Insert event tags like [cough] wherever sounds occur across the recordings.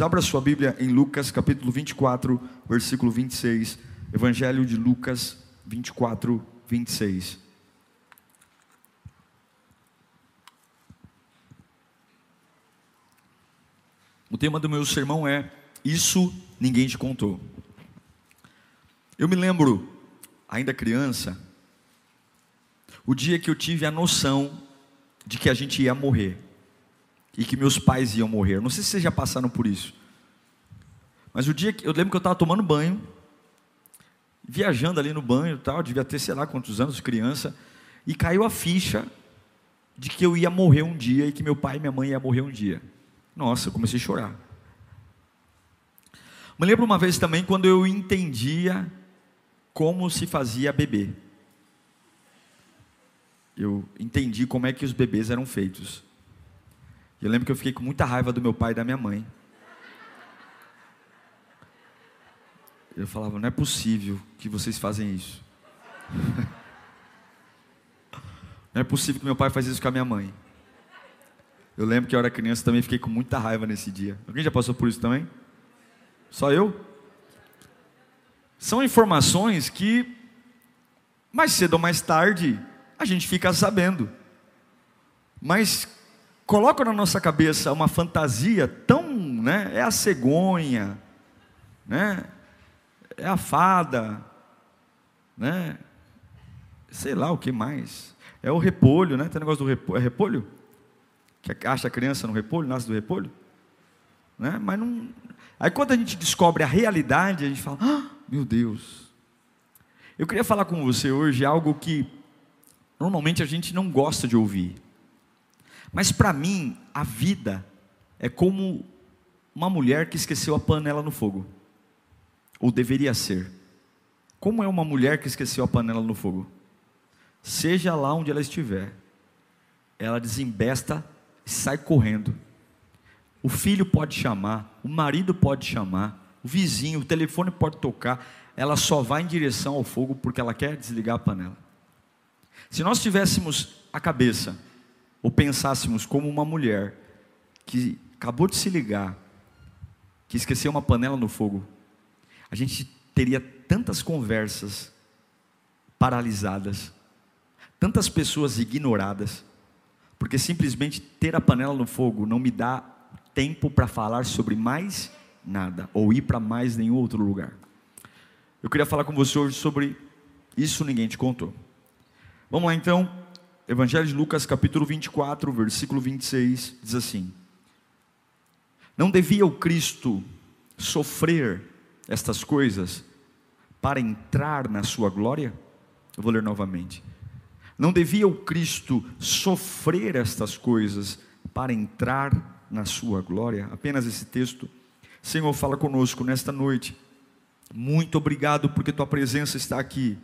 Abra sua Bíblia em Lucas capítulo 24, versículo 26. Evangelho de Lucas 24, 26. O tema do meu sermão é Isso ninguém te contou. Eu me lembro, ainda criança, o dia que eu tive a noção de que a gente ia morrer e que meus pais iam morrer. Não sei se vocês já passaram por isso. Mas o dia que eu lembro que eu estava tomando banho, viajando ali no banho, tal, devia ter sei lá quantos anos, criança, e caiu a ficha de que eu ia morrer um dia e que meu pai e minha mãe iam morrer um dia. Nossa, eu comecei a chorar. Me lembro uma vez também quando eu entendia como se fazia bebê. Eu entendi como é que os bebês eram feitos. Eu lembro que eu fiquei com muita raiva do meu pai e da minha mãe. Eu falava, não é possível que vocês fazem isso. [laughs] não é possível que meu pai faz isso com a minha mãe. Eu lembro que eu era criança também fiquei com muita raiva nesse dia. Alguém já passou por isso também? Só eu? São informações que mais cedo ou mais tarde a gente fica sabendo. Mas colocam na nossa cabeça uma fantasia tão, né? É a cegonha, né? É a fada, né? Sei lá o que mais. É o repolho, né? Tem negócio do repolho. É repolho? Que acha a criança no repolho, nasce do repolho? Né? Mas não. Aí quando a gente descobre a realidade, a gente fala: ah, meu Deus. Eu queria falar com você hoje algo que normalmente a gente não gosta de ouvir. Mas para mim, a vida é como uma mulher que esqueceu a panela no fogo. Ou deveria ser. Como é uma mulher que esqueceu a panela no fogo? Seja lá onde ela estiver, ela desembesta e sai correndo. O filho pode chamar, o marido pode chamar, o vizinho, o telefone pode tocar, ela só vai em direção ao fogo porque ela quer desligar a panela. Se nós tivéssemos a cabeça ou pensássemos como uma mulher que acabou de se ligar, que esqueceu uma panela no fogo, a gente teria tantas conversas paralisadas, tantas pessoas ignoradas, porque simplesmente ter a panela no fogo não me dá tempo para falar sobre mais nada, ou ir para mais nenhum outro lugar. Eu queria falar com você hoje sobre isso ninguém te contou. Vamos lá então, Evangelho de Lucas, capítulo 24, versículo 26, diz assim: Não devia o Cristo sofrer estas coisas para entrar na sua glória? Eu vou ler novamente. Não devia o Cristo sofrer estas coisas para entrar na sua glória? Apenas esse texto. Senhor, fala conosco nesta noite. Muito obrigado porque tua presença está aqui.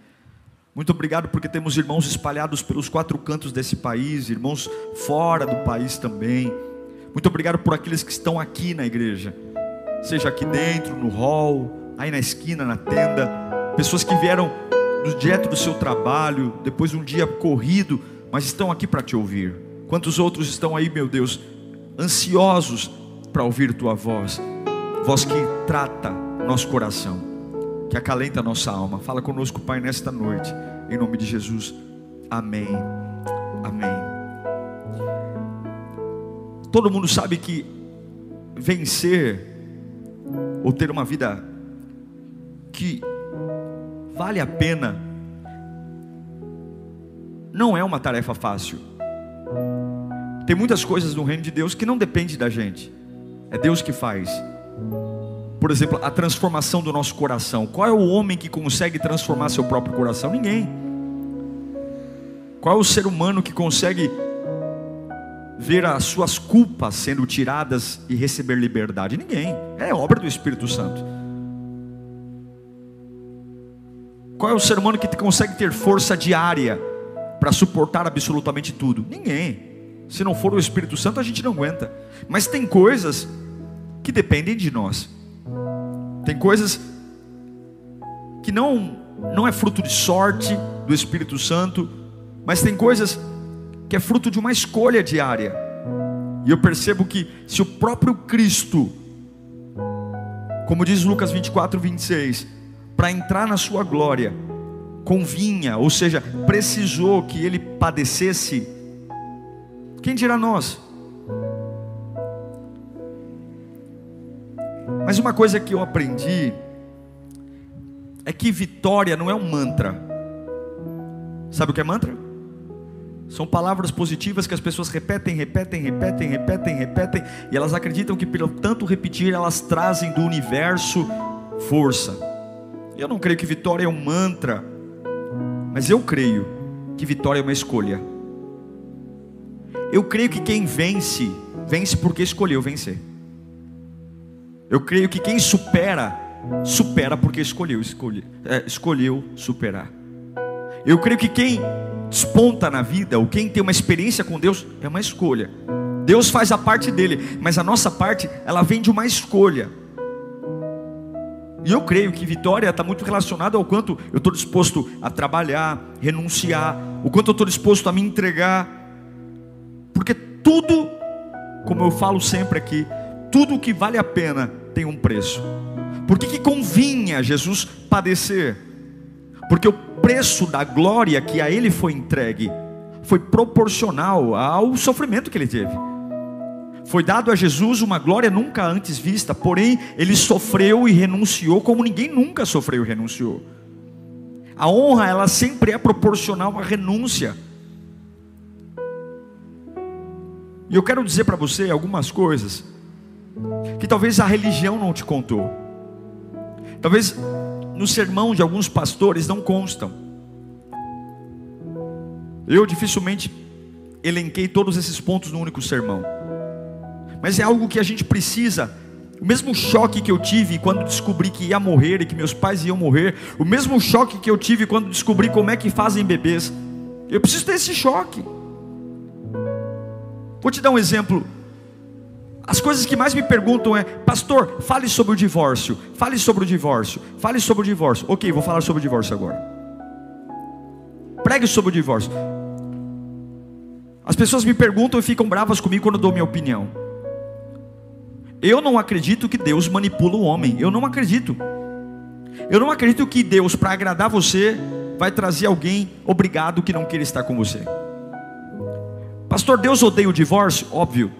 Muito obrigado porque temos irmãos espalhados pelos quatro cantos desse país, irmãos fora do país também. Muito obrigado por aqueles que estão aqui na igreja, seja aqui dentro, no hall, aí na esquina, na tenda, pessoas que vieram do direto do seu trabalho, depois de um dia corrido, mas estão aqui para te ouvir. Quantos outros estão aí, meu Deus, ansiosos para ouvir tua voz, voz que trata nosso coração que acalenta nossa alma. Fala conosco, Pai, nesta noite, em nome de Jesus. Amém. Amém. Todo mundo sabe que vencer ou ter uma vida que vale a pena não é uma tarefa fácil. Tem muitas coisas no reino de Deus que não depende da gente. É Deus que faz por exemplo, a transformação do nosso coração. Qual é o homem que consegue transformar seu próprio coração? Ninguém. Qual é o ser humano que consegue ver as suas culpas sendo tiradas e receber liberdade? Ninguém. É obra do Espírito Santo. Qual é o ser humano que consegue ter força diária para suportar absolutamente tudo? Ninguém. Se não for o Espírito Santo, a gente não aguenta. Mas tem coisas que dependem de nós. Tem coisas que não não é fruto de sorte do Espírito Santo, mas tem coisas que é fruto de uma escolha diária. E eu percebo que se o próprio Cristo, como diz Lucas 24, 26, para entrar na sua glória, convinha, ou seja, precisou que ele padecesse, quem dirá nós? Mas uma coisa que eu aprendi é que vitória não é um mantra. Sabe o que é mantra? São palavras positivas que as pessoas repetem, repetem, repetem, repetem, repetem, e elas acreditam que pelo tanto repetir, elas trazem do universo força. Eu não creio que vitória é um mantra, mas eu creio que vitória é uma escolha. Eu creio que quem vence, vence porque escolheu vencer. Eu creio que quem supera, supera porque escolheu, escolhe, é, escolheu superar. Eu creio que quem desponta na vida, ou quem tem uma experiência com Deus, é uma escolha. Deus faz a parte dele, mas a nossa parte, ela vem de uma escolha. E eu creio que vitória está muito relacionada ao quanto eu estou disposto a trabalhar, renunciar, o quanto eu estou disposto a me entregar. Porque tudo, como eu falo sempre aqui, tudo que vale a pena tem um preço. Por que, que convinha Jesus padecer? Porque o preço da glória que a ele foi entregue foi proporcional ao sofrimento que ele teve. Foi dado a Jesus uma glória nunca antes vista, porém ele sofreu e renunciou como ninguém nunca sofreu e renunciou. A honra, ela sempre é proporcional à renúncia. E eu quero dizer para você algumas coisas que talvez a religião não te contou. Talvez no sermão de alguns pastores não constam. Eu dificilmente elenquei todos esses pontos no único sermão. Mas é algo que a gente precisa. O mesmo choque que eu tive quando descobri que ia morrer e que meus pais iam morrer, o mesmo choque que eu tive quando descobri como é que fazem bebês. Eu preciso ter esse choque. Vou te dar um exemplo as coisas que mais me perguntam é, pastor, fale sobre o divórcio, fale sobre o divórcio, fale sobre o divórcio. Ok, vou falar sobre o divórcio agora. Pregue sobre o divórcio. As pessoas me perguntam e ficam bravas comigo quando eu dou minha opinião. Eu não acredito que Deus manipula o homem. Eu não acredito. Eu não acredito que Deus, para agradar você, vai trazer alguém obrigado que não queira estar com você. Pastor, Deus odeia o divórcio? Óbvio.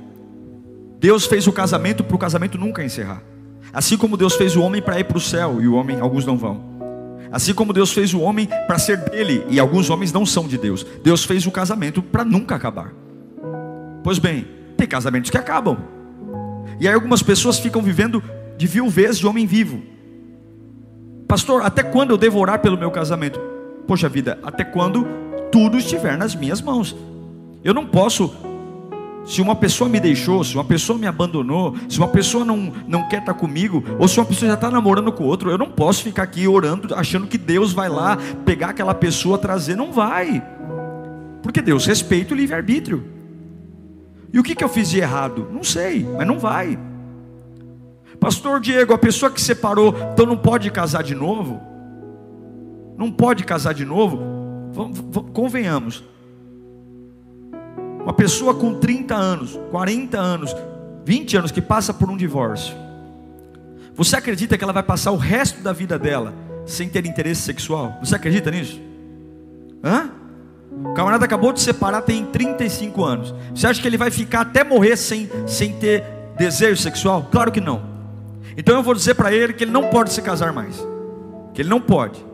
Deus fez o casamento para o casamento nunca encerrar. Assim como Deus fez o homem para ir para o céu e o homem, alguns não vão. Assim como Deus fez o homem para ser dele e alguns homens não são de Deus. Deus fez o casamento para nunca acabar. Pois bem, tem casamentos que acabam. E aí algumas pessoas ficam vivendo de viuvez de homem vivo. Pastor, até quando eu devo orar pelo meu casamento? Poxa vida, até quando tudo estiver nas minhas mãos. Eu não posso se uma pessoa me deixou, se uma pessoa me abandonou, se uma pessoa não, não quer estar comigo, ou se uma pessoa já está namorando com outro, eu não posso ficar aqui orando, achando que Deus vai lá pegar aquela pessoa, trazer. Não vai, porque Deus respeita o livre-arbítrio. E o que, que eu fiz de errado? Não sei, mas não vai. Pastor Diego, a pessoa que separou, então não pode casar de novo? Não pode casar de novo? Convenhamos, uma pessoa com 30 anos, 40 anos, 20 anos que passa por um divórcio. Você acredita que ela vai passar o resto da vida dela sem ter interesse sexual? Você acredita nisso? Hã? O camarada acabou de separar, tem 35 anos. Você acha que ele vai ficar até morrer sem, sem ter desejo sexual? Claro que não. Então eu vou dizer para ele que ele não pode se casar mais. Que ele não pode.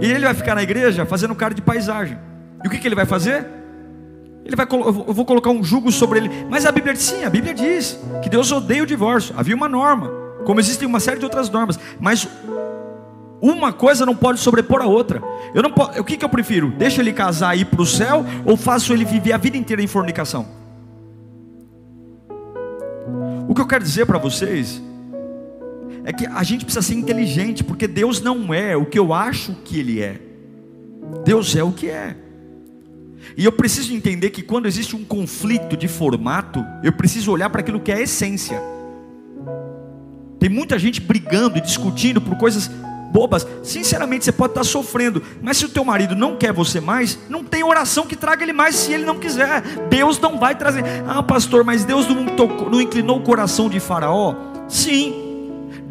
E ele vai ficar na igreja fazendo cara de paisagem. E o que, que ele vai fazer? Ele vai, eu vou colocar um jugo sobre ele. Mas a Bíblia diz sim, a Bíblia diz que Deus odeia o divórcio. Havia uma norma, como existem uma série de outras normas. Mas uma coisa não pode sobrepor a outra. Eu não o que, que eu prefiro? Deixa ele casar e ir para o céu ou faço ele viver a vida inteira em fornicação? O que eu quero dizer para vocês é que a gente precisa ser inteligente, porque Deus não é o que eu acho que Ele é, Deus é o que é. E eu preciso entender que quando existe um conflito de formato, eu preciso olhar para aquilo que é a essência. Tem muita gente brigando e discutindo por coisas bobas. Sinceramente, você pode estar sofrendo, mas se o teu marido não quer você mais, não tem oração que traga ele mais se ele não quiser. Deus não vai trazer. Ah, pastor, mas Deus não, tocou, não inclinou o coração de Faraó? Sim.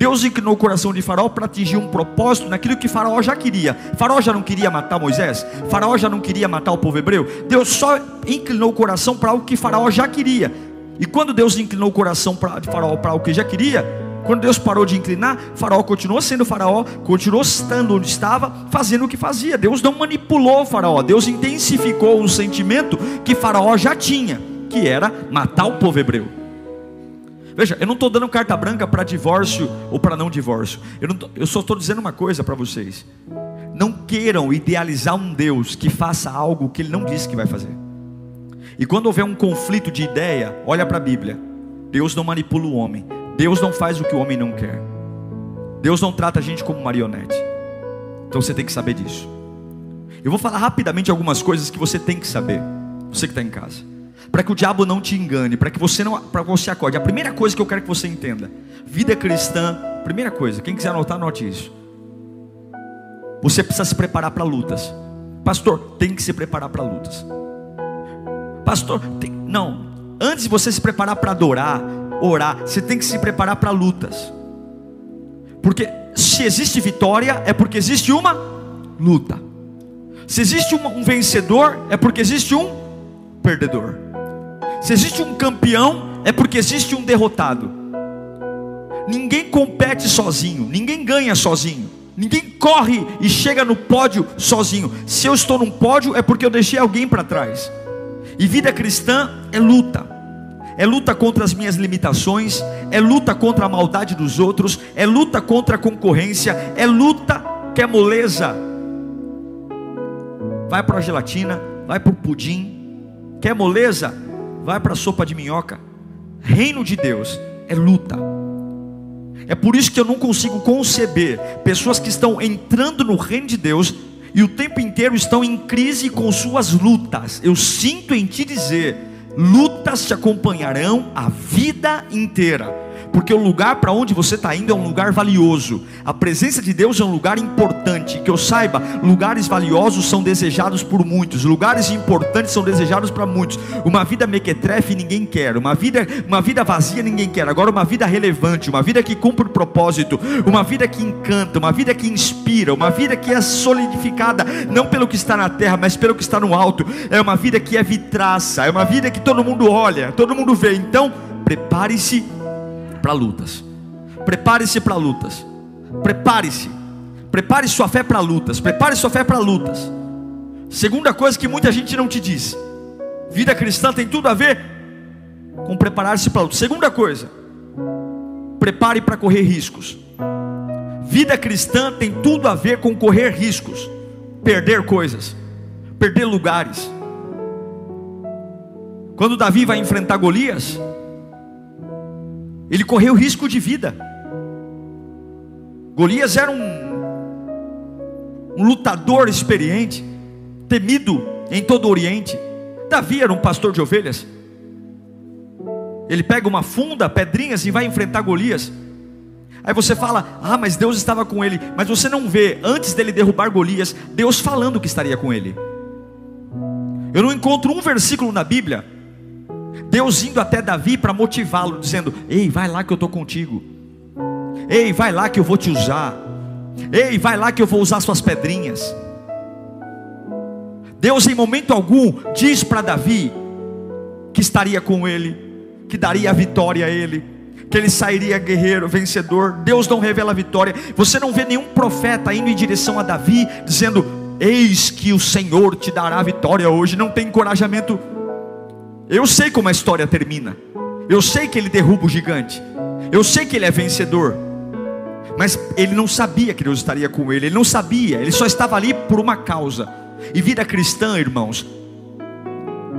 Deus inclinou o coração de Faraó para atingir um propósito naquilo que Faraó já queria. Faraó já não queria matar Moisés? Faraó já não queria matar o povo hebreu? Deus só inclinou o coração para algo que Faraó já queria. E quando Deus inclinou o coração de Faraó para algo que já queria, quando Deus parou de inclinar, Faraó continuou sendo Faraó, continuou estando onde estava, fazendo o que fazia. Deus não manipulou o Faraó, Deus intensificou um sentimento que Faraó já tinha, que era matar o povo hebreu. Veja, eu não estou dando carta branca para divórcio ou para não divórcio. Eu, não tô, eu só estou dizendo uma coisa para vocês. Não queiram idealizar um Deus que faça algo que Ele não disse que vai fazer. E quando houver um conflito de ideia, olha para a Bíblia. Deus não manipula o homem, Deus não faz o que o homem não quer. Deus não trata a gente como marionete. Então você tem que saber disso. Eu vou falar rapidamente algumas coisas que você tem que saber. Você que está em casa. Para que o diabo não te engane, para que você não, para você acorde. A primeira coisa que eu quero que você entenda: vida cristã. Primeira coisa, quem quiser anotar, anote isso. Você precisa se preparar para lutas. Pastor, tem que se preparar para lutas. Pastor, tem, não. Antes de você se preparar para adorar, orar, você tem que se preparar para lutas. Porque se existe vitória, é porque existe uma luta. Se existe um, um vencedor, é porque existe um perdedor. Se existe um campeão, é porque existe um derrotado. Ninguém compete sozinho, ninguém ganha sozinho. Ninguém corre e chega no pódio sozinho. Se eu estou num pódio, é porque eu deixei alguém para trás. E vida cristã é luta é luta contra as minhas limitações, é luta contra a maldade dos outros, é luta contra a concorrência, é luta que é moleza. Vai para a gelatina, vai para o pudim, quer moleza? Vai para a sopa de minhoca. Reino de Deus é luta. É por isso que eu não consigo conceber pessoas que estão entrando no reino de Deus e o tempo inteiro estão em crise com suas lutas. Eu sinto em te dizer, lutas te acompanharão a vida inteira porque o lugar para onde você está indo é um lugar valioso. A presença de Deus é um lugar importante. Que eu saiba, lugares valiosos são desejados por muitos, lugares importantes são desejados para muitos. Uma vida mequetrefe ninguém quer, uma vida, uma vida vazia ninguém quer. Agora, uma vida relevante, uma vida que cumpre o propósito, uma vida que encanta, uma vida que inspira, uma vida que é solidificada não pelo que está na terra, mas pelo que está no alto. É uma vida que é vitraça, é uma vida que todo mundo olha, todo mundo vê. Então, prepare-se para lutas. Prepare-se para lutas. Prepare-se. Prepare sua fé para lutas. Prepare sua fé para lutas. Segunda coisa que muita gente não te diz. Vida cristã tem tudo a ver com preparar-se para lutas. Segunda coisa. Prepare para correr riscos. Vida cristã tem tudo a ver com correr riscos, perder coisas, perder lugares. Quando Davi vai enfrentar Golias, ele correu risco de vida. Golias era um, um lutador experiente, temido em todo o Oriente. Davi era um pastor de ovelhas. Ele pega uma funda, pedrinhas e vai enfrentar Golias. Aí você fala, ah, mas Deus estava com ele. Mas você não vê, antes dele derrubar Golias, Deus falando que estaria com ele. Eu não encontro um versículo na Bíblia Deus indo até Davi para motivá-lo, dizendo: Ei, vai lá que eu estou contigo. Ei, vai lá que eu vou te usar. Ei, vai lá que eu vou usar suas pedrinhas. Deus, em momento algum, diz para Davi que estaria com ele, que daria a vitória a ele, que ele sairia guerreiro, vencedor. Deus não revela a vitória. Você não vê nenhum profeta indo em direção a Davi, dizendo: Eis que o Senhor te dará a vitória hoje. Não tem encorajamento eu sei como a história termina. Eu sei que ele derruba o gigante. Eu sei que ele é vencedor. Mas ele não sabia que Deus estaria com ele. Ele não sabia. Ele só estava ali por uma causa. E vida cristã, irmãos,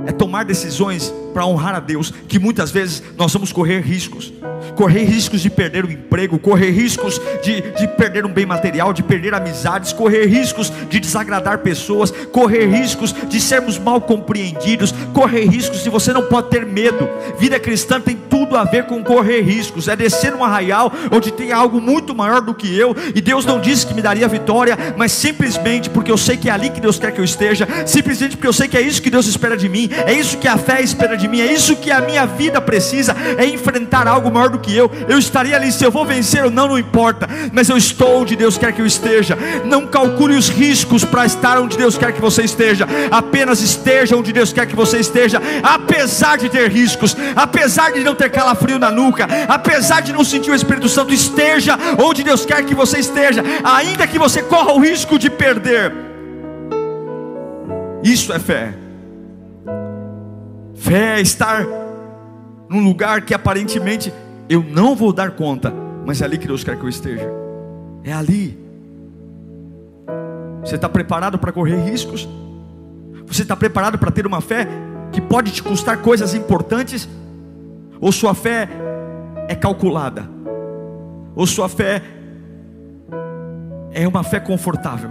é tomar decisões para honrar a Deus, que muitas vezes nós vamos correr riscos, correr riscos de perder o emprego, correr riscos de, de perder um bem material, de perder amizades, correr riscos de desagradar pessoas, correr riscos de sermos mal compreendidos, correr riscos de você não pode ter medo. Vida cristã tem tudo a ver com correr riscos, é descer num arraial onde tem algo muito maior do que eu, e Deus não disse que me daria vitória, mas simplesmente porque eu sei que é ali que Deus quer que eu esteja, simplesmente porque eu sei que é isso que Deus espera de mim, é isso que a fé espera de mim, é isso que a minha vida precisa, é enfrentar algo maior do que eu. Eu estaria ali, se eu vou vencer ou não, não importa, mas eu estou onde Deus quer que eu esteja. Não calcule os riscos para estar onde Deus quer que você esteja, apenas esteja onde Deus quer que você esteja, apesar de ter riscos, apesar de não ter calafrio na nuca, apesar de não sentir o Espírito Santo, esteja onde Deus quer que você esteja, ainda que você corra o risco de perder. Isso é fé. Fé é estar num lugar que aparentemente eu não vou dar conta, mas é ali que Deus quer que eu esteja. É ali. Você está preparado para correr riscos? Você está preparado para ter uma fé que pode te custar coisas importantes? Ou sua fé é calculada? Ou sua fé é uma fé confortável?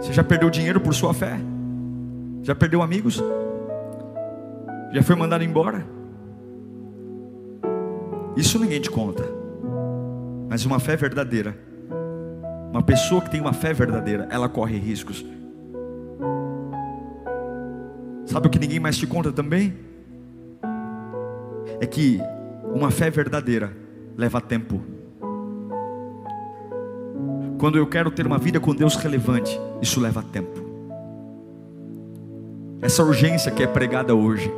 Você já perdeu dinheiro por sua fé? Já perdeu amigos? Já foi mandado embora? Isso ninguém te conta. Mas uma fé verdadeira, uma pessoa que tem uma fé verdadeira, ela corre riscos. Sabe o que ninguém mais te conta também? É que uma fé verdadeira leva tempo. Quando eu quero ter uma vida com Deus relevante, isso leva tempo essa urgência que é pregada hoje,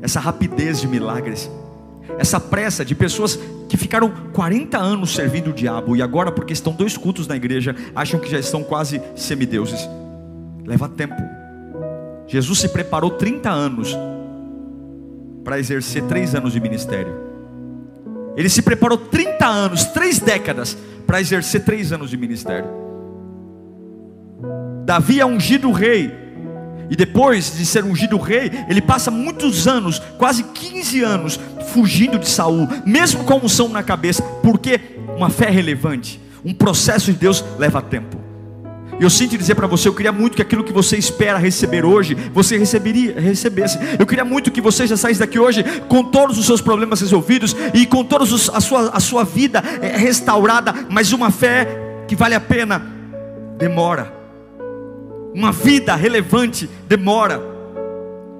essa rapidez de milagres, essa pressa de pessoas que ficaram 40 anos servindo o diabo e agora, porque estão dois cultos na igreja, acham que já estão quase semideuses. Leva tempo. Jesus se preparou 30 anos para exercer três anos de ministério. Ele se preparou 30 anos, três décadas, para exercer três anos de ministério. Davi é ungido rei. E depois de ser ungido rei, ele passa muitos anos, quase 15 anos, fugindo de Saul, mesmo com unção na cabeça, porque uma fé relevante, um processo de Deus leva tempo. E eu sinto dizer para você, eu queria muito que aquilo que você espera receber hoje, você receberia, recebesse. Eu queria muito que você já saísse daqui hoje com todos os seus problemas resolvidos e com toda a sua, a sua vida eh, restaurada, mas uma fé que vale a pena demora. Uma vida relevante demora.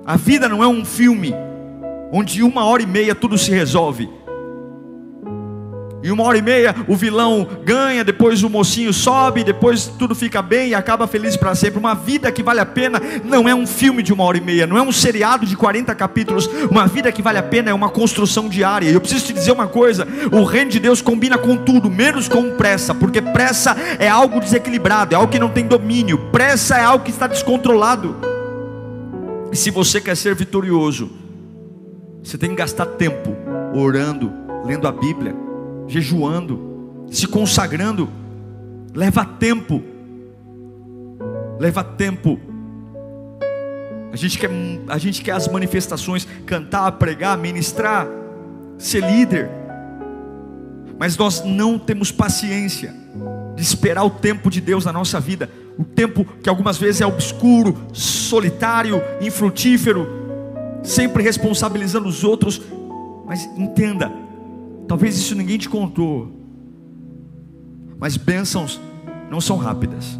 A vida não é um filme onde uma hora e meia tudo se resolve. Em uma hora e meia o vilão ganha, depois o mocinho sobe, depois tudo fica bem e acaba feliz para sempre. Uma vida que vale a pena não é um filme de uma hora e meia, não é um seriado de 40 capítulos. Uma vida que vale a pena é uma construção diária. E eu preciso te dizer uma coisa: o reino de Deus combina com tudo, menos com pressa, porque pressa é algo desequilibrado, é algo que não tem domínio, pressa é algo que está descontrolado. E se você quer ser vitorioso, você tem que gastar tempo orando, lendo a Bíblia jejuando, se consagrando, leva tempo. Leva tempo. A gente quer, a gente quer as manifestações, cantar, pregar, ministrar, ser líder. Mas nós não temos paciência de esperar o tempo de Deus na nossa vida. O tempo que algumas vezes é obscuro, solitário, infrutífero, sempre responsabilizando os outros. Mas entenda, Talvez isso ninguém te contou. Mas bênçãos não são rápidas.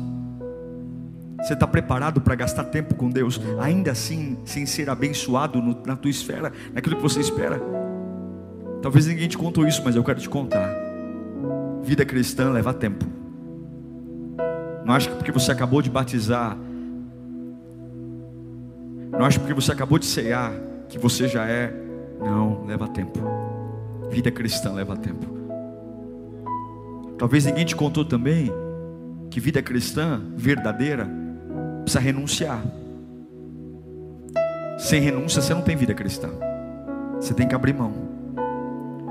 Você está preparado para gastar tempo com Deus, ainda assim, sem ser abençoado no, na tua esfera, naquilo que você espera? Talvez ninguém te contou isso, mas eu quero te contar. Vida cristã leva tempo. Não acho que porque você acabou de batizar, não acho que porque você acabou de cear, que você já é. Não, leva tempo. Vida cristã leva tempo. Talvez ninguém te contou também que vida cristã verdadeira precisa renunciar. Sem renúncia você não tem vida cristã. Você tem que abrir mão.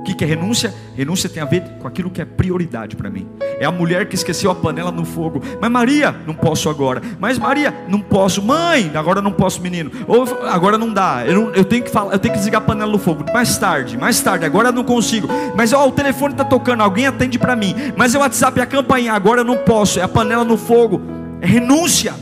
Que, que é renúncia? Renúncia tem a ver com aquilo que é prioridade para mim. É a mulher que esqueceu a panela no fogo. Mas Maria, não posso agora. Mas Maria, não posso. Mãe, agora não posso, menino. Ou agora não dá. Eu, não, eu tenho que falar, eu tenho que desligar a panela no fogo. Mais tarde, mais tarde. Agora não consigo. Mas ó, o telefone está tocando. Alguém atende para mim. Mas o WhatsApp e a campainha. Agora eu não posso. É a panela no fogo. É renúncia.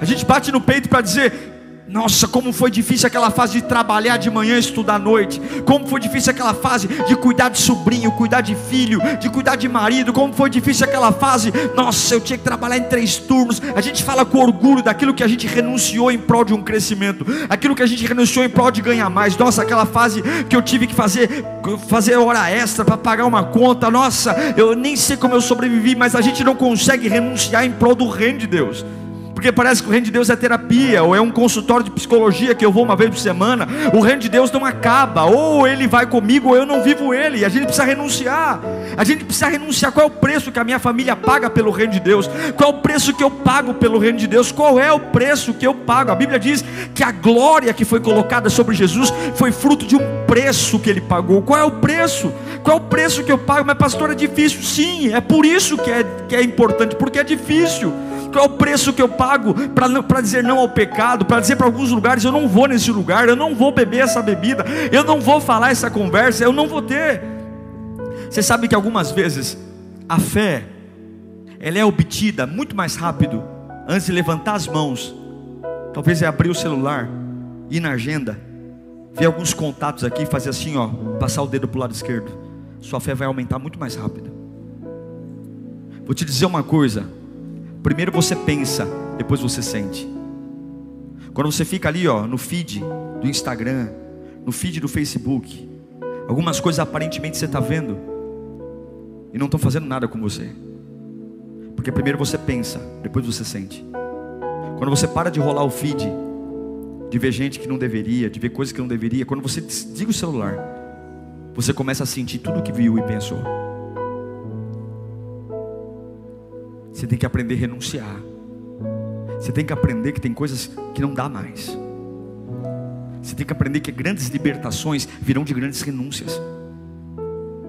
A gente bate no peito para dizer: nossa, como foi difícil aquela fase de trabalhar de manhã e estudar à noite. Como foi difícil aquela fase de cuidar de sobrinho, cuidar de filho, de cuidar de marido. Como foi difícil aquela fase. Nossa, eu tinha que trabalhar em três turnos. A gente fala com orgulho daquilo que a gente renunciou em prol de um crescimento. Aquilo que a gente renunciou em prol de ganhar mais. Nossa, aquela fase que eu tive que fazer, fazer hora extra para pagar uma conta. Nossa, eu nem sei como eu sobrevivi, mas a gente não consegue renunciar em prol do reino de Deus. Porque parece que o reino de Deus é terapia, ou é um consultório de psicologia que eu vou uma vez por semana. O reino de Deus não acaba, ou ele vai comigo, ou eu não vivo ele. A gente precisa renunciar. A gente precisa renunciar. Qual é o preço que a minha família paga pelo reino de Deus? Qual é o preço que eu pago pelo reino de Deus? Qual é o preço que eu pago? A Bíblia diz que a glória que foi colocada sobre Jesus foi fruto de um preço que ele pagou. Qual é o preço? Qual é o preço que eu pago? Mas pastor, é difícil. Sim, é por isso que é, que é importante, porque é difícil. Qual é o preço que eu pago para dizer não ao pecado? Para dizer para alguns lugares: eu não vou nesse lugar, eu não vou beber essa bebida, eu não vou falar essa conversa, eu não vou ter. Você sabe que algumas vezes a fé ela é obtida muito mais rápido antes de levantar as mãos. Talvez é abrir o celular, ir na agenda, ver alguns contatos aqui, fazer assim, ó, passar o dedo para o lado esquerdo. Sua fé vai aumentar muito mais rápido. Vou te dizer uma coisa: Primeiro você pensa, depois você sente. Quando você fica ali, ó, no feed do Instagram, no feed do Facebook, algumas coisas aparentemente você está vendo e não estão fazendo nada com você. Porque primeiro você pensa, depois você sente. Quando você para de rolar o feed, de ver gente que não deveria, de ver coisas que não deveria, quando você desliga o celular, você começa a sentir tudo o que viu e pensou. Você tem que aprender a renunciar. Você tem que aprender que tem coisas que não dá mais. Você tem que aprender que grandes libertações virão de grandes renúncias.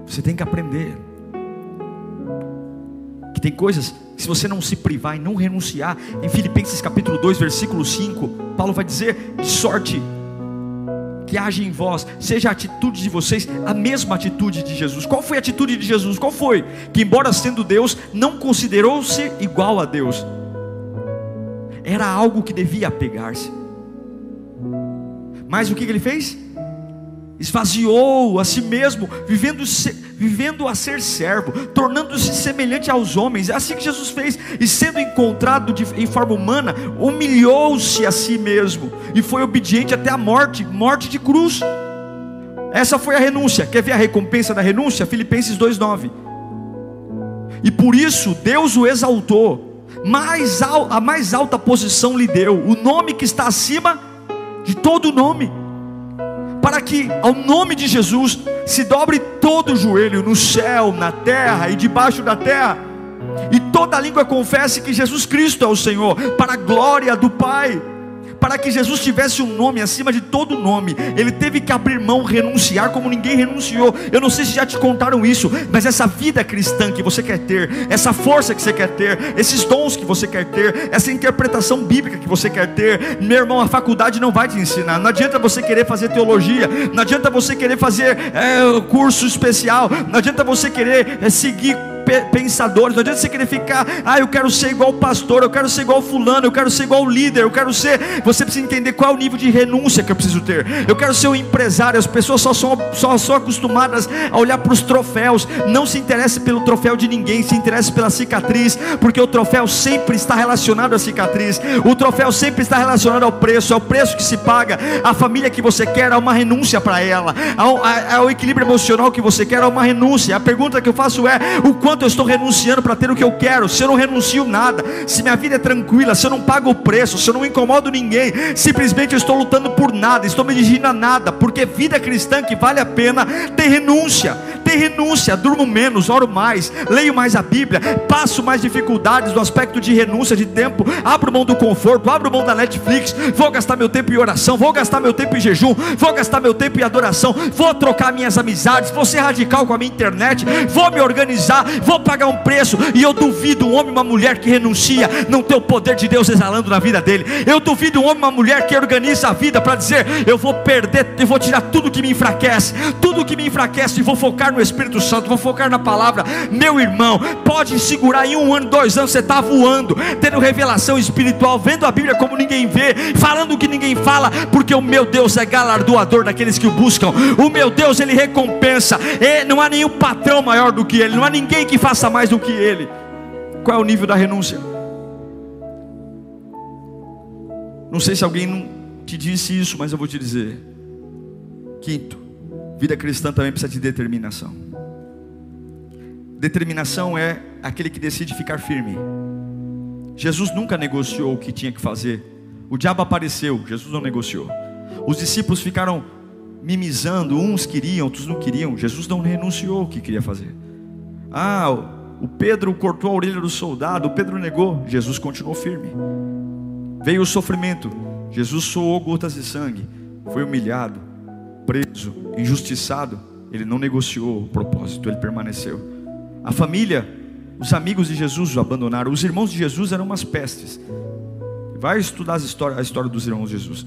Você tem que aprender que tem coisas que se você não se privar e não renunciar, em Filipenses capítulo 2, versículo 5, Paulo vai dizer: de sorte que age em vós, seja a atitude de vocês a mesma atitude de Jesus. Qual foi a atitude de Jesus? Qual foi? Que, embora sendo Deus, não considerou-se igual a Deus, era algo que devia apegar-se. Mas o que ele fez? Esvaziou a si mesmo, vivendo, vivendo a ser servo, tornando-se semelhante aos homens. É assim que Jesus fez, e sendo encontrado de, em forma humana, humilhou-se a si mesmo e foi obediente até a morte morte de cruz. Essa foi a renúncia. Quer ver a recompensa da renúncia? Filipenses 2,9. E por isso Deus o exaltou, mais a mais alta posição lhe deu, o nome que está acima de todo nome para que ao nome de Jesus se dobre todo o joelho no céu, na terra e debaixo da terra, e toda língua confesse que Jesus Cristo é o Senhor, para a glória do Pai para que Jesus tivesse um nome acima de todo nome, ele teve que abrir mão, renunciar como ninguém renunciou. Eu não sei se já te contaram isso, mas essa vida cristã que você quer ter, essa força que você quer ter, esses dons que você quer ter, essa interpretação bíblica que você quer ter, meu irmão, a faculdade não vai te ensinar. Não adianta você querer fazer teologia, não adianta você querer fazer é, curso especial, não adianta você querer é, seguir pensadores. Não adianta você querer ficar, ah, eu quero ser igual o pastor, eu quero ser igual fulano, eu quero ser igual o líder, eu quero ser. Você precisa entender qual é o nível de renúncia que eu preciso ter. Eu quero ser um empresário. As pessoas só são, só são acostumadas a olhar para os troféus. Não se interesse pelo troféu de ninguém, se interesse pela cicatriz, porque o troféu sempre está relacionado à cicatriz. O troféu sempre está relacionado ao preço, é o preço que se paga. A família que você quer há uma renúncia para ela, ao, ao equilíbrio emocional que você quer há uma renúncia. A pergunta que eu faço é: o quanto eu estou renunciando para ter o que eu quero, se eu não renuncio nada, se minha vida é tranquila, se eu não pago o preço, se eu não incomodo ninguém, simplesmente eu estou lutando por nada, estou me dirigindo a nada, porque vida cristã que vale a pena tem renúncia, tem renúncia, durmo menos, oro mais, leio mais a Bíblia, passo mais dificuldades do aspecto de renúncia de tempo, abro mão do conforto, abro mão da Netflix, vou gastar meu tempo em oração, vou gastar meu tempo em jejum, vou gastar meu tempo em adoração, vou trocar minhas amizades, vou ser radical com a minha internet, vou me organizar, vou pagar um preço, e eu duvido um homem e uma mulher que renuncia, não ter o poder de Deus exalando na vida dele. Eu duvido um homem e uma mulher que organiza a vida para dizer: eu vou perder, eu vou tirar tudo que me enfraquece, tudo que me enfraquece, e vou focar no Espírito Santo, vou focar na palavra. Meu irmão, pode segurar em um ano, dois anos, você está voando, tendo revelação espiritual, vendo a Bíblia como ninguém vê, falando o que ninguém fala, porque o meu Deus é galardoador daqueles que o buscam. O meu Deus, ele recompensa. E não há nenhum patrão maior do que ele, não há ninguém que faça mais do que ele. Qual é o nível da renúncia? Não sei se alguém não te disse isso, mas eu vou te dizer. Quinto, vida cristã também precisa de determinação. Determinação é aquele que decide ficar firme. Jesus nunca negociou o que tinha que fazer. O diabo apareceu, Jesus não negociou. Os discípulos ficaram mimizando, uns queriam, outros não queriam. Jesus não renunciou o que queria fazer. Ah, o Pedro cortou a orelha do soldado, o Pedro negou, Jesus continuou firme. Veio o sofrimento. Jesus soou gotas de sangue. Foi humilhado, preso, injustiçado. Ele não negociou o propósito, ele permaneceu. A família, os amigos de Jesus o abandonaram. Os irmãos de Jesus eram umas pestes. Vai estudar a história dos irmãos de Jesus.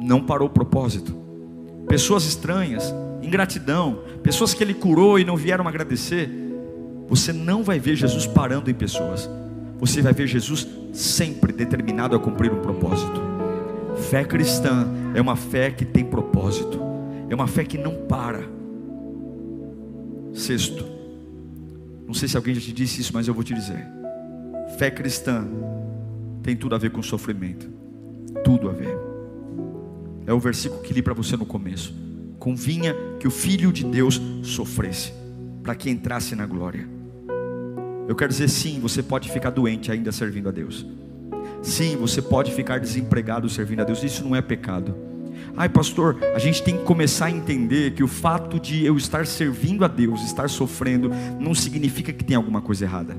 Não parou o propósito. Pessoas estranhas, ingratidão, pessoas que ele curou e não vieram agradecer. Você não vai ver Jesus parando em pessoas você vai ver Jesus sempre determinado a cumprir um propósito. Fé cristã é uma fé que tem propósito, é uma fé que não para. Sexto, não sei se alguém já te disse isso, mas eu vou te dizer: fé cristã tem tudo a ver com sofrimento, tudo a ver. É o versículo que li para você no começo. Convinha que o Filho de Deus sofresse, para que entrasse na glória. Eu quero dizer sim, você pode ficar doente ainda servindo a Deus. Sim, você pode ficar desempregado servindo a Deus. Isso não é pecado. Ai, pastor, a gente tem que começar a entender que o fato de eu estar servindo a Deus, estar sofrendo, não significa que tem alguma coisa errada.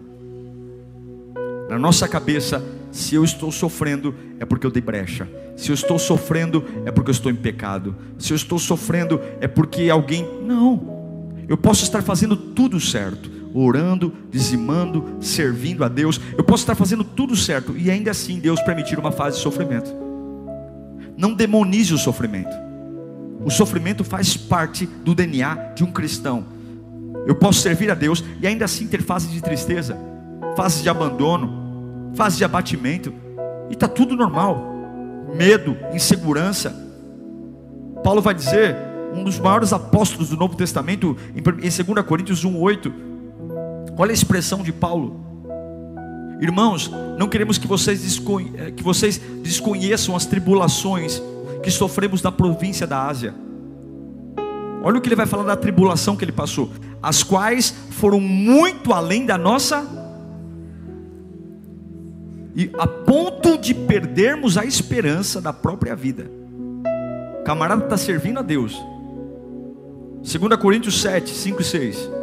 Na nossa cabeça, se eu estou sofrendo, é porque eu dei brecha. Se eu estou sofrendo, é porque eu estou em pecado. Se eu estou sofrendo, é porque alguém. Não. Eu posso estar fazendo tudo certo orando, dizimando, servindo a Deus. Eu posso estar fazendo tudo certo e ainda assim Deus permitir uma fase de sofrimento. Não demonize o sofrimento. O sofrimento faz parte do DNA de um cristão. Eu posso servir a Deus e ainda assim ter fase de tristeza, fase de abandono, fase de abatimento, e está tudo normal. Medo, insegurança. Paulo vai dizer, um dos maiores apóstolos do Novo Testamento, em 2 Coríntios 1,8, Olha a expressão de Paulo. Irmãos, não queremos que vocês, eh, que vocês desconheçam as tribulações que sofremos na província da Ásia. Olha o que ele vai falar da tribulação que ele passou, as quais foram muito além da nossa e a ponto de perdermos a esperança da própria vida. O camarada está servindo a Deus. 2 Coríntios 7, 5 e 6.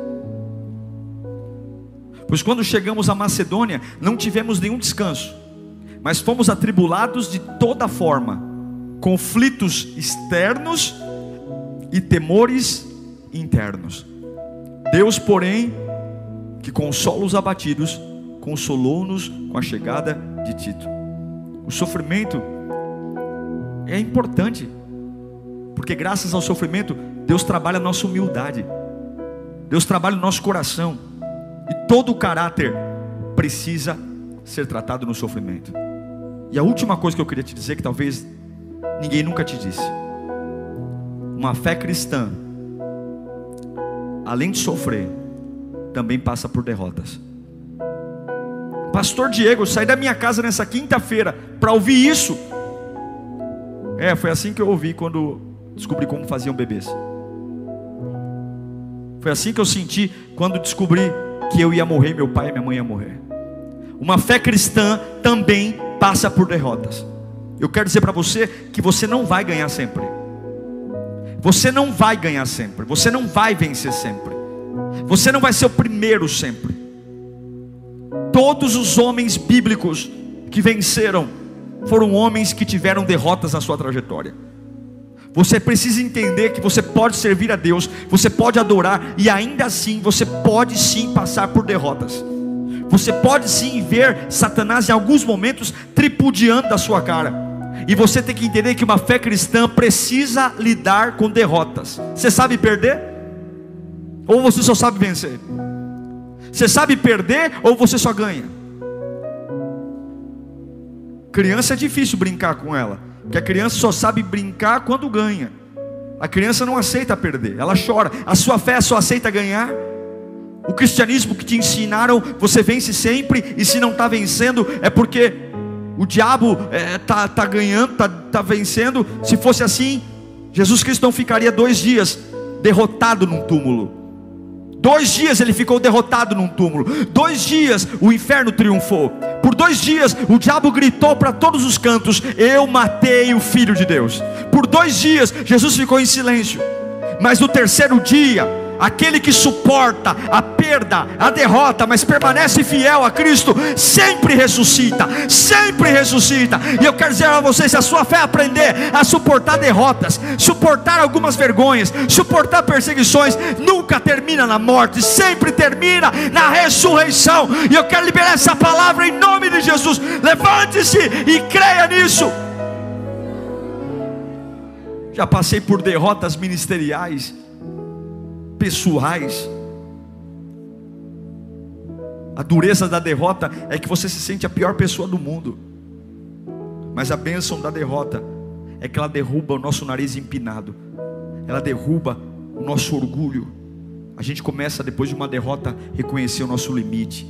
Pois quando chegamos à Macedônia, não tivemos nenhum descanso, mas fomos atribulados de toda forma, conflitos externos e temores internos. Deus, porém, que consola os abatidos, consolou-nos com a chegada de Tito. O sofrimento é importante, porque graças ao sofrimento, Deus trabalha a nossa humildade, Deus trabalha o nosso coração. E todo o caráter precisa ser tratado no sofrimento. E a última coisa que eu queria te dizer, que talvez ninguém nunca te disse: uma fé cristã, além de sofrer, também passa por derrotas. Pastor Diego, eu saí da minha casa nessa quinta-feira para ouvir isso. É, foi assim que eu ouvi quando descobri como faziam bebês. Foi assim que eu senti quando descobri que eu ia morrer, meu pai e minha mãe iam morrer. Uma fé cristã também passa por derrotas. Eu quero dizer para você que você não vai ganhar sempre. Você não vai ganhar sempre, você não vai vencer sempre, você não vai ser o primeiro sempre. Todos os homens bíblicos que venceram foram homens que tiveram derrotas na sua trajetória. Você precisa entender que você pode servir a Deus, você pode adorar e ainda assim você pode sim passar por derrotas. Você pode sim ver Satanás em alguns momentos tripudiando da sua cara. E você tem que entender que uma fé cristã precisa lidar com derrotas. Você sabe perder? Ou você só sabe vencer? Você sabe perder ou você só ganha? Criança é difícil brincar com ela, porque a criança só sabe brincar quando ganha. A criança não aceita perder, ela chora. A sua fé só aceita ganhar. O cristianismo que te ensinaram, você vence sempre, e se não está vencendo, é porque o diabo está é, tá, tá ganhando, está tá vencendo. Se fosse assim, Jesus Cristo não ficaria dois dias derrotado num túmulo. Dois dias ele ficou derrotado num túmulo. Dois dias o inferno triunfou. Por dois dias o diabo gritou para todos os cantos: Eu matei o filho de Deus. Por dois dias Jesus ficou em silêncio. Mas no terceiro dia, aquele que suporta a perda, a derrota, mas permanece fiel a Cristo, sempre ressuscita, sempre ressuscita. E eu quero dizer a vocês: se a sua fé aprender a suportar derrotas, suportar algumas vergonhas, suportar perseguições, nunca termina na morte, sempre termina na ressurreição. E eu quero liberar essa palavra em nome de Jesus. Levante-se e creia nisso. Já passei por derrotas ministeriais pessoais. A dureza da derrota é que você se sente a pior pessoa do mundo. Mas a bênção da derrota é que ela derruba o nosso nariz empinado, ela derruba o nosso orgulho. A gente começa, depois de uma derrota, reconhecer o nosso limite.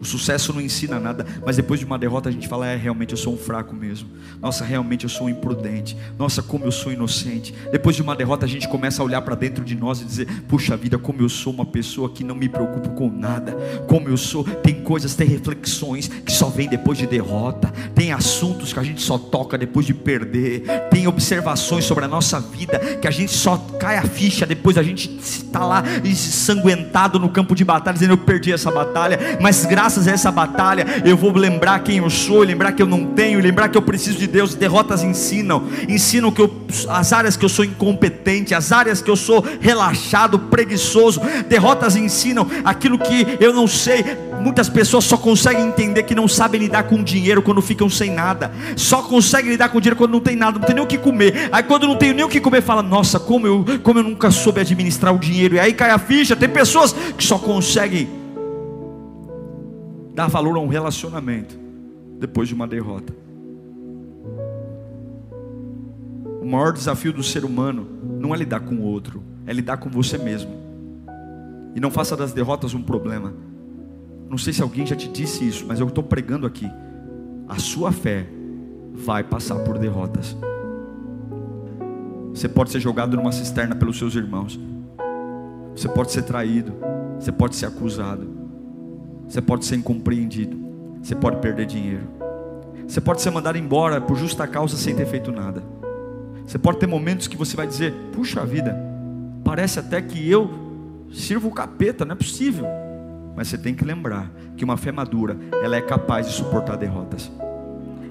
O sucesso não ensina nada, mas depois de uma derrota a gente fala: é, realmente eu sou um fraco mesmo. Nossa, realmente eu sou um imprudente. Nossa, como eu sou inocente. Depois de uma derrota a gente começa a olhar para dentro de nós e dizer: puxa vida, como eu sou uma pessoa que não me preocupo com nada. Como eu sou. Tem coisas, tem reflexões que só vêm depois de derrota. Tem assuntos que a gente só toca depois de perder. Tem observações sobre a nossa vida que a gente só cai a ficha depois a gente está lá ensanguentado no campo de batalha, dizendo: eu perdi essa batalha. Mas graças graças a essa batalha, eu vou lembrar quem eu sou, lembrar que eu não tenho, lembrar que eu preciso de Deus. Derrotas ensinam, ensinam que eu, as áreas que eu sou incompetente, as áreas que eu sou relaxado, preguiçoso. Derrotas ensinam aquilo que eu não sei. Muitas pessoas só conseguem entender que não sabem lidar com dinheiro quando ficam sem nada. Só conseguem lidar com dinheiro quando não tem nada, não tem nem o que comer. Aí quando não tem nem o que comer, fala: "Nossa, como eu, como eu nunca soube administrar o dinheiro". E aí cai a ficha. Tem pessoas que só conseguem dar valor a um relacionamento depois de uma derrota. O maior desafio do ser humano não é lidar com o outro, é lidar com você mesmo. E não faça das derrotas um problema. Não sei se alguém já te disse isso, mas eu estou pregando aqui. A sua fé vai passar por derrotas. Você pode ser jogado numa cisterna pelos seus irmãos. Você pode ser traído. Você pode ser acusado. Você pode ser incompreendido. Você pode perder dinheiro. Você pode ser mandado embora por justa causa sem ter feito nada. Você pode ter momentos que você vai dizer: Puxa vida, parece até que eu sirvo o capeta, não é possível. Mas você tem que lembrar que uma fé madura, ela é capaz de suportar derrotas.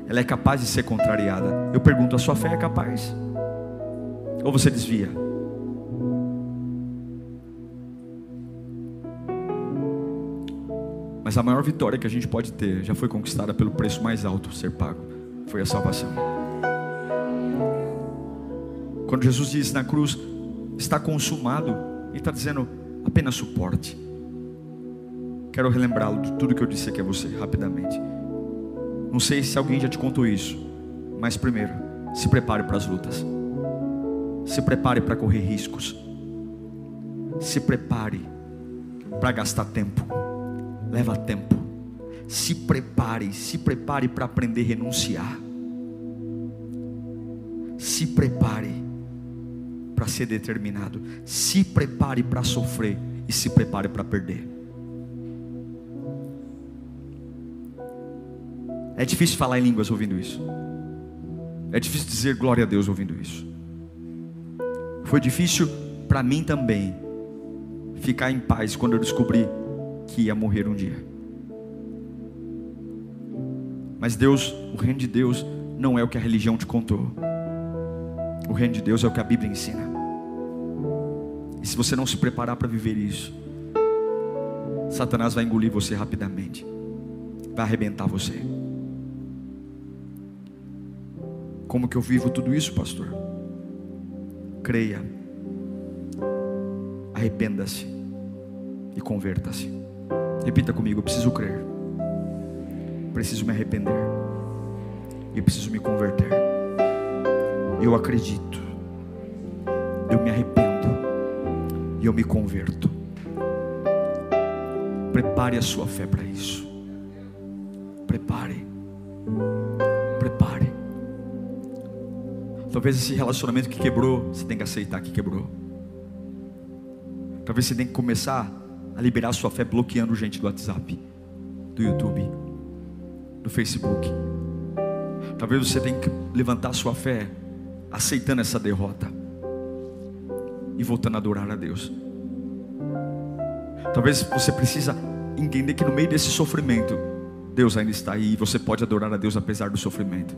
Ela é capaz de ser contrariada. Eu pergunto: a sua fé é capaz? Ou você desvia? Mas a maior vitória que a gente pode ter já foi conquistada pelo preço mais alto ser pago foi a salvação. Quando Jesus diz na cruz, está consumado, Ele está dizendo apenas suporte. Quero relembrá-lo de tudo que eu disse aqui a você, rapidamente. Não sei se alguém já te contou isso, mas primeiro, se prepare para as lutas, se prepare para correr riscos, se prepare para gastar tempo leva tempo. Se prepare, se prepare para aprender a renunciar. Se prepare para ser determinado. Se prepare para sofrer e se prepare para perder. É difícil falar em línguas ouvindo isso. É difícil dizer glória a Deus ouvindo isso. Foi difícil para mim também ficar em paz quando eu descobri que ia morrer um dia. Mas Deus, o reino de Deus, não é o que a religião te contou. O reino de Deus é o que a Bíblia ensina. E se você não se preparar para viver isso, Satanás vai engolir você rapidamente, vai arrebentar você. Como que eu vivo tudo isso, pastor? Creia, arrependa-se e converta-se. Repita comigo: eu preciso crer, preciso me arrepender e preciso me converter. Eu acredito, eu me arrependo e eu me converto. Prepare a sua fé para isso. Prepare. Prepare. Talvez esse relacionamento que quebrou, você tem que aceitar que quebrou. Talvez você tenha que começar a liberar sua fé bloqueando gente do WhatsApp, do YouTube, do Facebook. Talvez você tenha que levantar sua fé aceitando essa derrota e voltando a adorar a Deus. Talvez você precisa entender que no meio desse sofrimento, Deus ainda está aí e você pode adorar a Deus apesar do sofrimento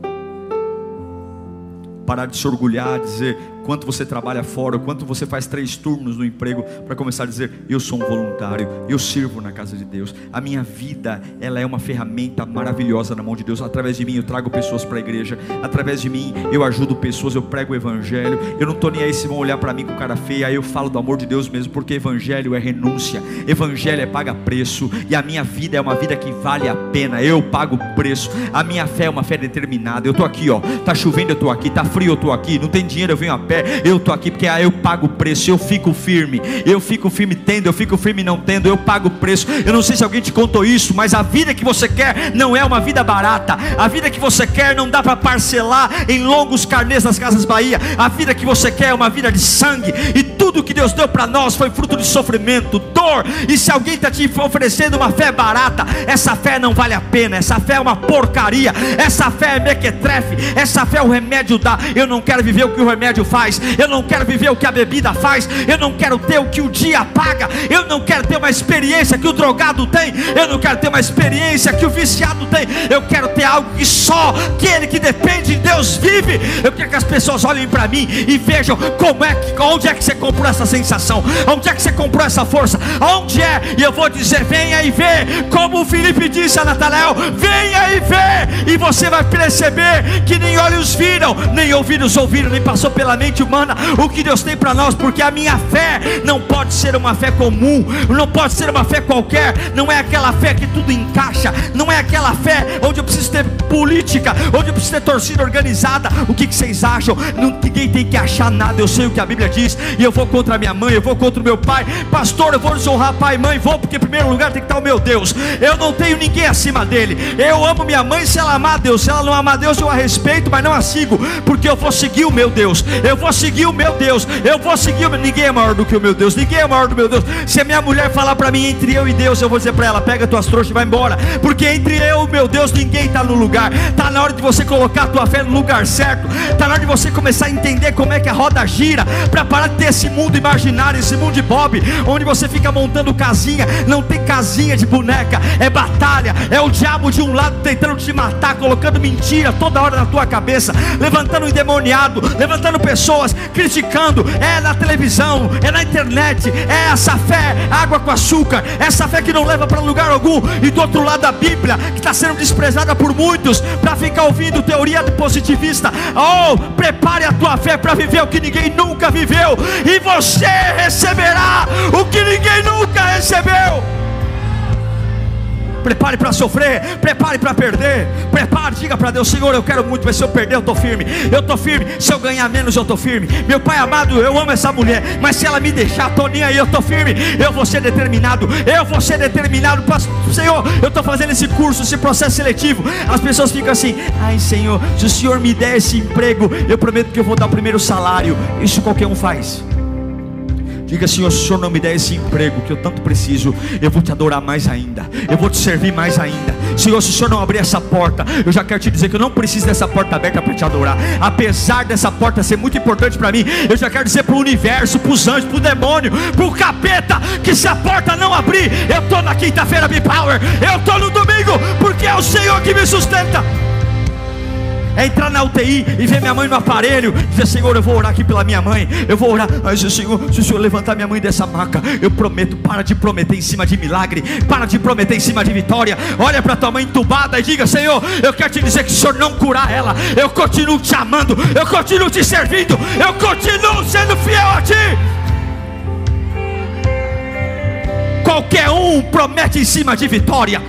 parar de se orgulhar, dizer quanto você trabalha fora, o quanto você faz três turnos no emprego, para começar a dizer: eu sou um voluntário, eu sirvo na casa de Deus. A minha vida, ela é uma ferramenta maravilhosa na mão de Deus. Através de mim eu trago pessoas para a igreja, através de mim eu ajudo pessoas, eu prego o evangelho. Eu não estou nem aí se vão olhar para mim com cara feia, aí eu falo do amor de Deus mesmo, porque evangelho é renúncia, evangelho é paga preço, e a minha vida é uma vida que vale a pena. Eu pago preço. A minha fé é uma fé determinada. Eu estou aqui, ó, tá chovendo, eu estou aqui, tá frio, eu estou aqui, não tem dinheiro, eu venho a pé, eu estou aqui porque ah, eu pago o preço, eu fico firme, eu fico firme tendo, eu fico firme não tendo, eu pago o preço. Eu não sei se alguém te contou isso, mas a vida que você quer não é uma vida barata, a vida que você quer não dá para parcelar em longos carnês das Casas Bahia, a vida que você quer é uma vida de sangue, e tudo que Deus deu para nós foi fruto de sofrimento, dor, e se alguém está te oferecendo uma fé barata, essa fé não vale a pena, essa fé é uma porcaria, essa fé é mequetrefe, essa fé é o remédio da eu não quero viver o que o remédio faz, eu não quero viver o que a bebida faz, eu não quero ter o que o dia paga, eu não quero ter uma experiência que o drogado tem, eu não quero ter uma experiência que o viciado tem, eu quero ter algo que só aquele que depende de Deus vive. Eu quero que as pessoas olhem para mim e vejam como é que, onde é que você comprou essa sensação, onde é que você comprou essa força, onde é, e eu vou dizer: venha e vê, como o Felipe disse a Natanael: venha e vê, e você vai perceber que nem olhos viram, nem ouvidos ouviram, nem passou pela mente humana o que Deus tem para nós, porque a minha fé não pode ser uma fé comum, não pode ser uma fé qualquer, não é aquela fé que tudo encaixa, não é aquela fé onde eu preciso ter política, onde eu preciso ter torcida organizada. O que, que vocês acham? Ninguém tem que achar nada, eu sei o que a Bíblia diz, e eu vou contra a minha mãe, eu vou contra o meu pai, pastor, eu vou desonrar pai e mãe, vou, porque em primeiro lugar tem que estar o meu Deus, eu não tenho ninguém acima dele, eu amo minha mãe se ela amar Deus, se ela não amar Deus, eu a respeito, mas não a sigo, porque eu vou seguir o meu Deus, eu vou seguir o meu Deus, eu vou seguir o meu... ninguém é maior do que o meu Deus, ninguém é maior do meu Deus. Se a minha mulher falar para mim entre eu e Deus, eu vou dizer para ela: pega tuas trouxas e vai embora, porque entre eu e meu Deus ninguém está no lugar. Está na hora de você colocar a tua fé no lugar certo. Está na hora de você começar a entender como é que a roda gira, para parar de ter esse mundo imaginário, esse mundo de Bob, onde você fica montando casinha. Não tem casinha de boneca, é batalha, é o diabo de um lado tentando te matar, colocando mentira toda hora na tua cabeça, levantando um endemoniado, levantando pessoas, criticando, é na televisão, é na internet, é essa fé, água com açúcar, essa fé que não leva para lugar algum, e do outro lado a Bíblia, que está sendo desprezada por muitos, para ficar ouvindo teoria positivista. Oh, prepare a tua fé para viver o que ninguém nunca viveu, e você receberá o que ninguém nunca recebeu. Prepare para sofrer, prepare para perder. Prepare, diga para Deus: Senhor, eu quero muito, mas se eu perder, eu estou firme. Eu estou firme. Se eu ganhar menos, eu estou firme. Meu Pai amado, eu amo essa mulher, mas se ela me deixar, nem aí, eu estou firme. Eu vou ser determinado. Eu vou ser determinado. Senhor, eu estou fazendo esse curso, esse processo seletivo. As pessoas ficam assim: Ai, Senhor, se o Senhor me der esse emprego, eu prometo que eu vou dar o primeiro salário. Isso qualquer um faz. Diga, Senhor, se o Senhor não me der esse emprego que eu tanto preciso, eu vou te adorar mais ainda, eu vou te servir mais ainda. Senhor, se o Senhor não abrir essa porta, eu já quero te dizer que eu não preciso dessa porta aberta para te adorar. Apesar dessa porta ser muito importante para mim, eu já quero dizer para o universo, para os anjos, para o demônio, para o capeta, que se a porta não abrir, eu estou na quinta-feira Be Power, eu estou no domingo, porque é o Senhor que me sustenta é entrar na UTI e ver minha mãe no aparelho, dizer: Senhor, eu vou orar aqui pela minha mãe, eu vou orar, mas Senhor, se o Senhor levantar minha mãe dessa maca, eu prometo, para de prometer em cima de milagre, para de prometer em cima de vitória. Olha para tua mãe entubada e diga: Senhor, eu quero te dizer que o Senhor não curar ela, eu continuo te amando, eu continuo te servindo, eu continuo sendo fiel a ti. Qualquer um promete em cima de vitória,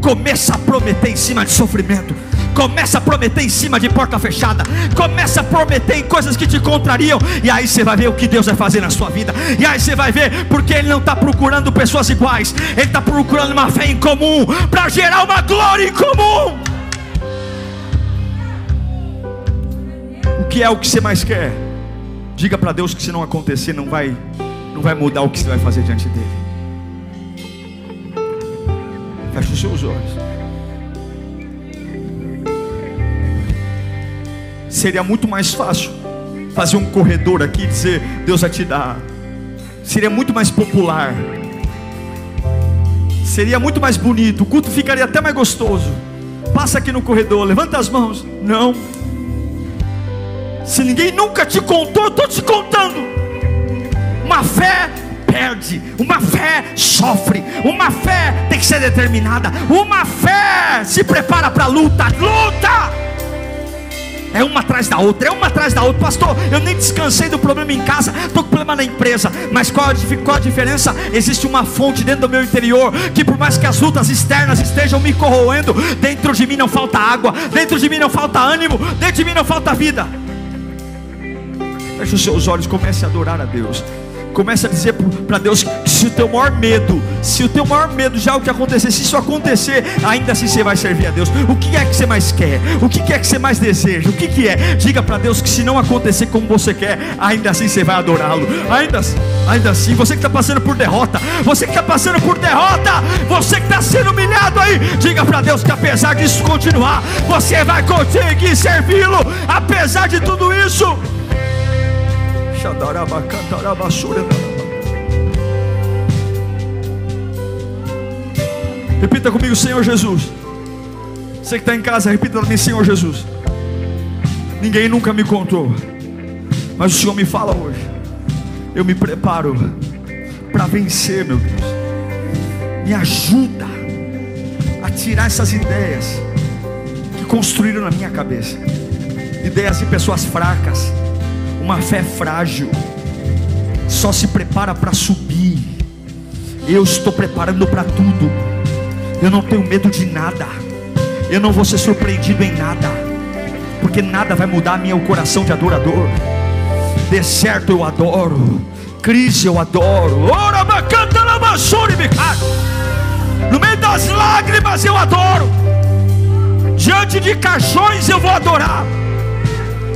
começa a prometer em cima de sofrimento. Começa a prometer em cima de porta fechada. Começa a prometer em coisas que te contrariam. E aí você vai ver o que Deus vai fazer na sua vida. E aí você vai ver, porque Ele não está procurando pessoas iguais. Ele está procurando uma fé em comum. Para gerar uma glória em comum. O que é o que você mais quer? Diga para Deus que se não acontecer, não vai, não vai mudar o que você vai fazer diante dele. Feche os seus olhos. Seria muito mais fácil fazer um corredor aqui e dizer: Deus vai te dar. Seria muito mais popular. Seria muito mais bonito. O culto ficaria até mais gostoso. Passa aqui no corredor, levanta as mãos. Não. Se ninguém nunca te contou, eu estou te contando. Uma fé perde, uma fé sofre, uma fé tem que ser determinada, uma fé se prepara para a luta, luta. É uma atrás da outra, é uma atrás da outra. Pastor, eu nem descansei do problema em casa, estou com problema na empresa. Mas qual, qual a diferença? Existe uma fonte dentro do meu interior que, por mais que as lutas externas estejam me corroendo, dentro de mim não falta água, dentro de mim não falta ânimo, dentro de mim não falta vida. Feche os seus olhos, comece a adorar a Deus. Comece a dizer para Deus se o teu maior medo, se o teu maior medo já é o que acontecer, se isso acontecer, ainda assim você vai servir a Deus. O que é que você mais quer? O que é que você mais deseja? O que, que é? Diga para Deus que se não acontecer como você quer, ainda assim você vai adorá-lo. Ainda, ainda assim, você que está passando por derrota, você que está passando por derrota, você que está sendo humilhado aí, diga para Deus que apesar disso continuar, você vai conseguir servi-lo, apesar de tudo isso. Repita comigo, Senhor Jesus. Você que está em casa, repita para mim, Senhor Jesus. Ninguém nunca me contou, mas o Senhor me fala hoje. Eu me preparo para vencer, meu Deus. Me ajuda a tirar essas ideias que construíram na minha cabeça ideias de pessoas fracas uma fé frágil, só se prepara para subir. Eu estou preparando para tudo. Eu não tenho medo de nada. Eu não vou ser surpreendido em nada. Porque nada vai mudar meu coração de adorador. Deserto eu adoro. Crise eu adoro. Ora, canta No meio das lágrimas eu adoro. Diante de caixões eu vou adorar.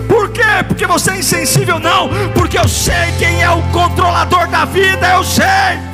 Por quê? Porque você é insensível? Não, porque eu sei quem é o controlador da vida, eu sei.